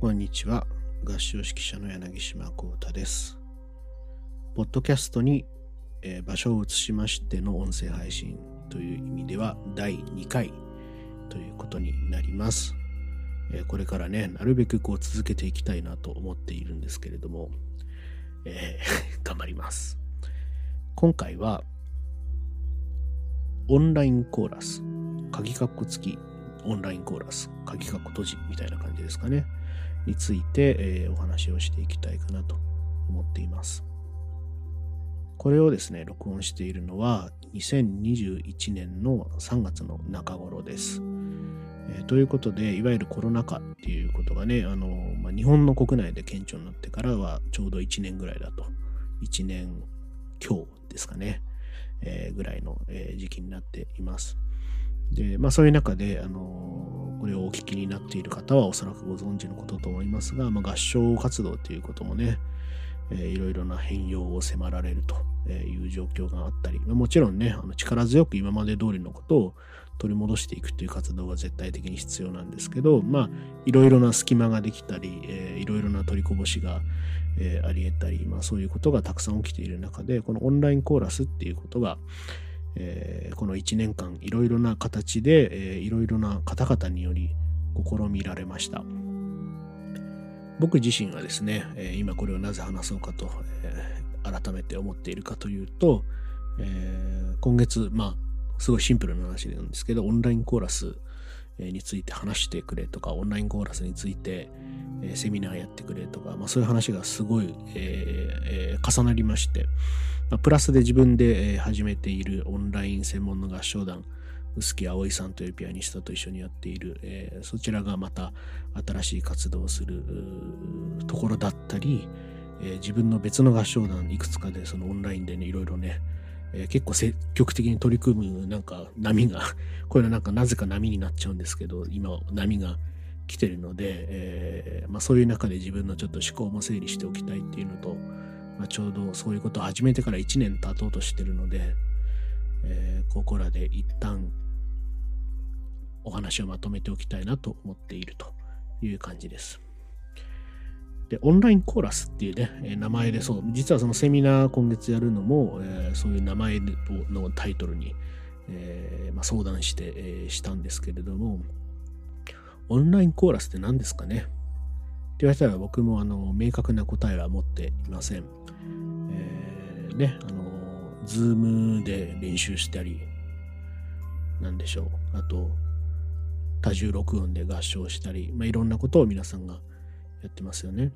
こんにちは。合唱指揮者の柳島幸太です。ポッドキャストに、えー場所を移しましての音声配信という意味では第2回ということになります。えーこれからね、なるべくこう続けていきたいなと思っているんですけれども、えー 頑張ります。今回は、オンラインコーラス、鍵括弧付きオンラインコーラス、鍵括弧閉じみたいな感じですかね。について、えお話をしていきたいかなと思っています。これをですね、録音しているのは2021年の3月の中頃です。えということで、いわゆるコロナ禍っていうことがね、あのまあ、日本の国内で顕著になってからはちょうど1年ぐらいだと。1年強ですかね。えぐらいの、え時期になっています。で、まあそういう中で、あのこれをお聞きになっている方はおそらくご存知のことと思いますが、まあ、合唱活動ということもね、えーいろいろな変容を迫られるという状況があったり、まあもちろんね、あの力強く今まで通りのことを取り戻していくという活動が絶対的に必要なんですけど、まあ、いろいろな隙間ができたり、えーいろいろな取りこぼしが、えーあり得たり、まあそういうことがたくさん起きている中で、このオンラインコーラスっていうことが、えーこの1年間いろいろな形で、えーいろいろな方々により試みられました。僕自身はですね、え今これをなぜ話そうかと、えー改めて思っているかというと、えー今月、まあ、すごいシンプルな話なんですけど、オンラインコーラスについて話してくれとか、オンラインコーラスについて、えセミナーやってくれとか、まあ、そういう話がすごい、えーえー重なりまして、まあ、プラスで自分で、始めているオンライン専門の合唱団、臼木葵さんというピアニストと一緒にやっている、えーそちらがまた新しい活動をするところだったり、えー自分の別の合唱団いくつかでそのオンラインでねいろいろね、えー結構積極的に取り組むなんか波が こういうのなんかなぜか波になっちゃうんですけど今波が来てるので、えーまあ、そういう中で自分のちょっと思考も整理しておきたいっていうのと、まあ、ちょうどそういうことを始めてから1年経とうとしてるので、えーここらで一旦お話をまとめておきたいなと思っているという感じです。で、オンラインコーラスっていうね、え名前で、そう、実はそのセミナー今月やるのも、えーそういう名前のタイトルに、えーまあ、相談して、えーしたんですけれども、オンラインコーラスって何ですかね？って言われたら僕もあの明確な答えは持っていません。えーね、あの、ズームで練習したり、なんでしょう。あと、多重録音で合唱したり、まあ、いろんなことを皆さんがやってますよね。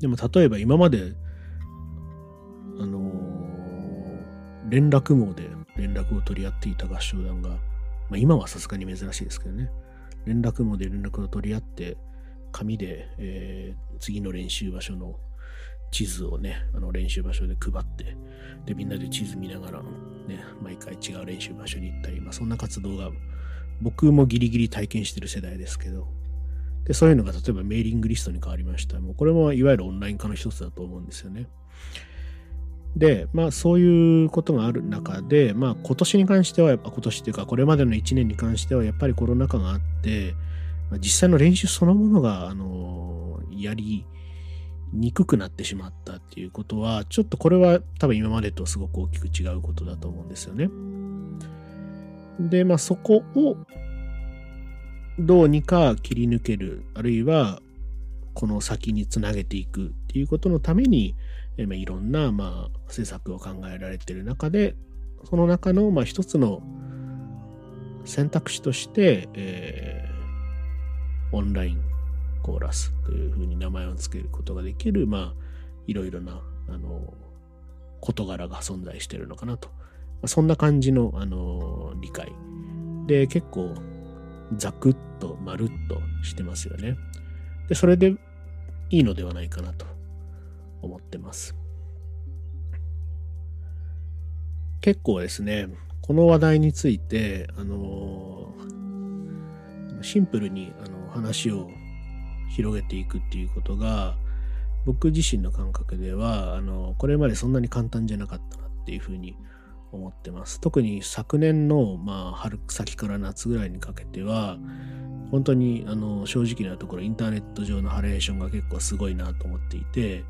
でも例えば今まで、あのー連絡網で連絡を取り合っていた合唱団が、まあ、今はさすがに珍しいですけどね、連絡網で連絡を取り合って、紙で、えー次の練習場所の地図をね、あの練習場所で配って、で、みんなで地図見ながら、ね、毎回違う練習場所に行ったり、まあ、そんな活動が僕もギリギリ体験してる世代ですけど、で、そういうのが例えばメーリングリストに変わりました。もうこれもいわゆるオンライン化の一つだと思うんですよね。で、まあそういうことがある中で、まあ今年に関しては、やっぱ今年っていうかこれまでの1年に関してはやっぱりコロナ禍があって、まあ実際の練習そのものが、あのやりにくくなってしまったっていうことは、ちょっとこれは多分今までとすごく大きく違うことだと思うんですよね。で、まあそこをどうにか切り抜ける、あるいはこの先につなげていくっていうことのために、えまあいろんな、まあ、施策を考えられている中で、その中の、まあ、一つの選択肢として、えーオンラインコーラスというふうに名前を付けることができる、まあ、いろいろな、あの、事柄が存在しているのかなと。まあそんな感じの、あの、理解。で、結構、ザクッと、まるっとしてますよね。で、それでいいのではないかなと思ってます。結構ですね、この話題について、あのシンプルにあの話を広げていくっていうことが、僕自身の感覚では、あの、これまでそんなに簡単じゃなかったなっていうふうに思ってます。特に昨年の、まあ、春先から夏ぐらいにかけては、本当にあの正直なところインターネット上のハレーションが結構すごいなと思っていて、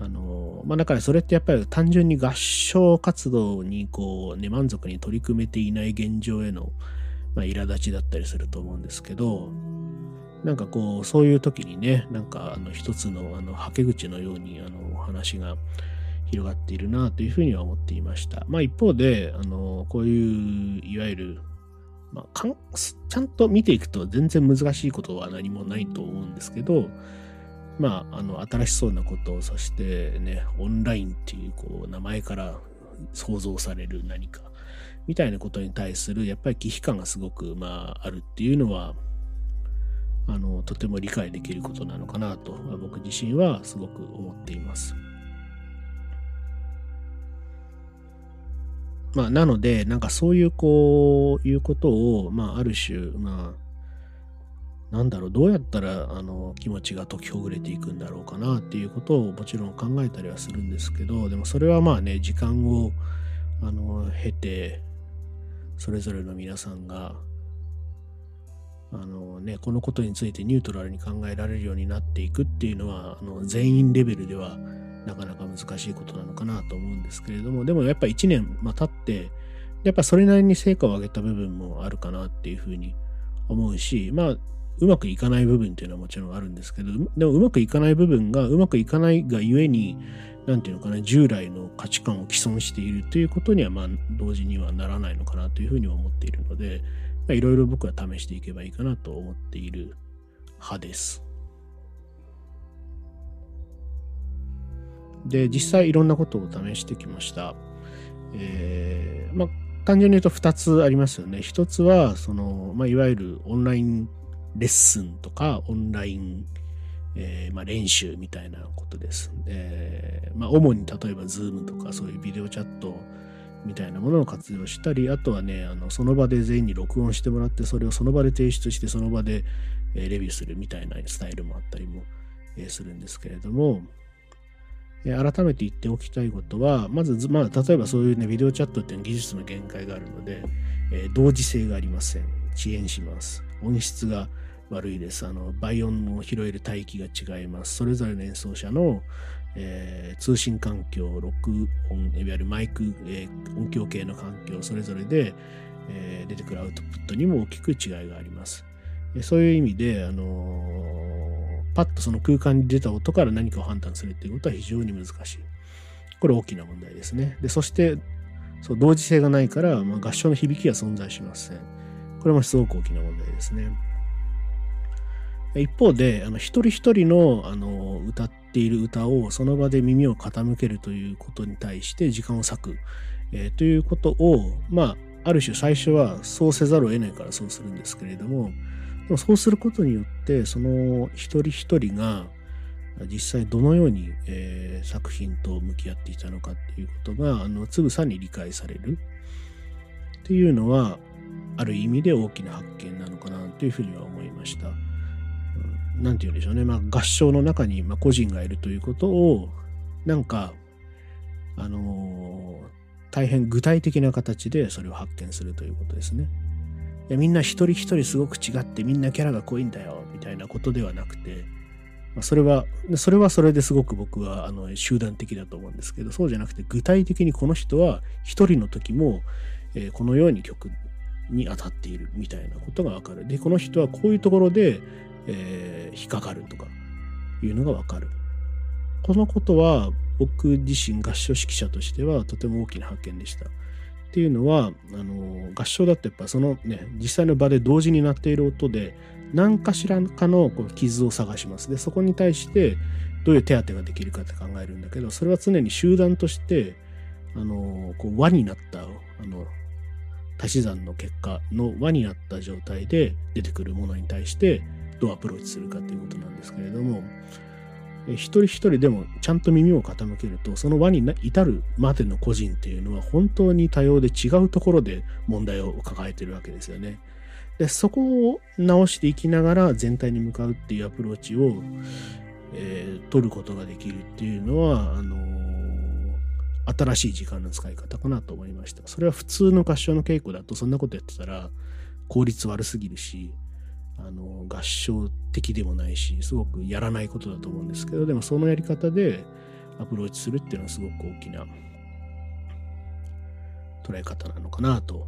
あのまあ、だからそれってやっぱり単純に合唱活動にこう、ね、満足に取り組めていない現状への、まあ、苛立ちだったりすると思うんですけど、なんかこう、そういう時にね、なんかあの一つのあのはけ口のようにあの話が広がっているなというふうには思っていました。まあ一方で、あのこういういわゆる、まあ、かんちゃんと見ていくと全然難しいことは何もないと思うんですけど、まあ、あの新しそうなことをそしてねオンラインっていうこう名前から想像される何かみたいなことに対するやっぱり危機感がすごく、まあ、あるっていうのはあのとても理解できることなのかなと僕自身はすごく思っています。まあ、なので、なんかそういう、こう、いうことを、まあ、ある種、まあ、なんだろう、どうやったら、あの、気持ちが解きほぐれていくんだろうかなっていうことをもちろん考えたりはするんですけど、でもそれはまあね、時間を、あの、経て、それぞれの皆さんが、あのね、このことについてニュートラルに考えられるようになっていくっていうのは、あの全員レベルではなかなか難しいことなのかなと思うんですけれども、でもやっぱ1年、ま、経って、やっぱそれなりに成果を上げた部分もあるかなっていうふうに思うし、まあ、うまくいかない部分っていうのはもちろんあるんですけど、でもうまくいかない部分がうまくいかないがゆえに、なんていうのかな、従来の価値観を既存しているということには、まあ、同時にはならないのかなというふうに思っているので、いろいろ僕は試していけばいいかなと思っている派です。で、実際いろんなことを試してきました。えー、まあ、単純に言うと2つありますよね。1つは、その、まあ、いわゆるオンラインレッスンとか、オンライン、えー、まあ、練習みたいなことです。えー、まあ、主に例えば Zoom とかそういうビデオチャットみたいなものを活用したり、あとはね、あのその場で全員に録音してもらって、それをその場で提出して、その場で、レビューするみたいなスタイルもあったりも、するんですけれども、改めて言っておきたいことは、まず、まあ、例えばそういうね、ビデオチャットっていう技術の限界があるので、え同時性がありません。遅延します。音質が悪いです。あの、倍音を拾える帯域が違います。それぞれの演奏者の、えー、通信環境、録音、いわゆるマイク、えー、音響系の環境、それぞれで、えー、出てくるアウトプットにも大きく違いがあります。そういう意味で、あのパッとその空間に出た音から何かを判断するっていうことは非常に難しい。これ大きな問題ですね。で、そして、そう同時性がないから、まあ、合唱の響きは存在しません。これもすごく大きな問題ですね。一方で、あの一人一人のあの歌っている歌をその場で耳を傾けるということに対して時間を割く、えー、ということを、まあ、ある種最初はそうせざるを得ないからそうするんですけれども、でもそうすることによって、その一人一人が実際どのように、えー、作品と向き合っていたのかっていうことが、あの、つぶさに理解されるっていうのは、ある意味で大きな発見なのかなというふうには思いました。何て言うんでしょうね、まあ、合唱の中にま個人がいるということを、なんか、あのー、大変具体的な形でそれを発見するということですね。やみんな一人一人すごく違ってみんなキャラが濃いんだよみたいなことではなくて、まあ、それはそれはそれですごく僕はあの集団的だと思うんですけどそうじゃなくて具体的にこの人は一人の時も、えー、このように曲に当たっているみたいなことがわかる。でこの人はこういうところでえー、引っかかるとかいうのがわかる。このことは僕自身合唱指揮者としてはとても大きな発見でした。っていうのはあの合唱だってやっぱそのね実際の場で同時になっている音で何かしらかのこう傷を探します。でそこに対してどういう手当てができるかって考えるんだけどそれは常に集団としてあのこう輪になったあの足し算の結果の輪になった状態で出てくるものに対してどうアプローチするかということなんですけれども、一人一人でもちゃんと耳を傾けると、その輪に至るまでの個人っていうのは本当に多様で違うところで問題を抱えてるわけですよね。で、そこを直していきながら全体に向かうっていうアプローチを、えー、取ることができるっていうのは、あのー、新しい時間の使い方かなと思いました。それは普通の合唱の稽古だとそんなことやってたら効率悪すぎるし、あの合唱的でもないしすごくやらないことだと思うんですけどでもそのやり方でアプローチするっていうのはすごく大きな捉え方なのかなと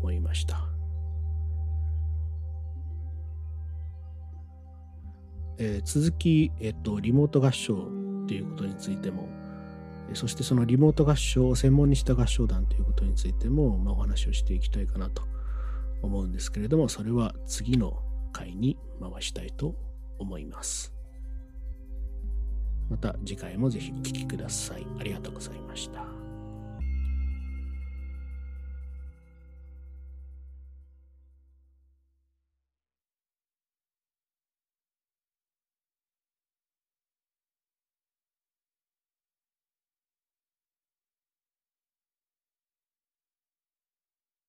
思いました。えー、続き、えっと、リモート合唱っていうことについても、そしてそのリモート合唱を専門にした合唱団ということについても、まあ、お話をしていきたいかなと思うんですけれども、それは次の回に回したいと思います。また次回もぜひお聴きください。ありがとうございました。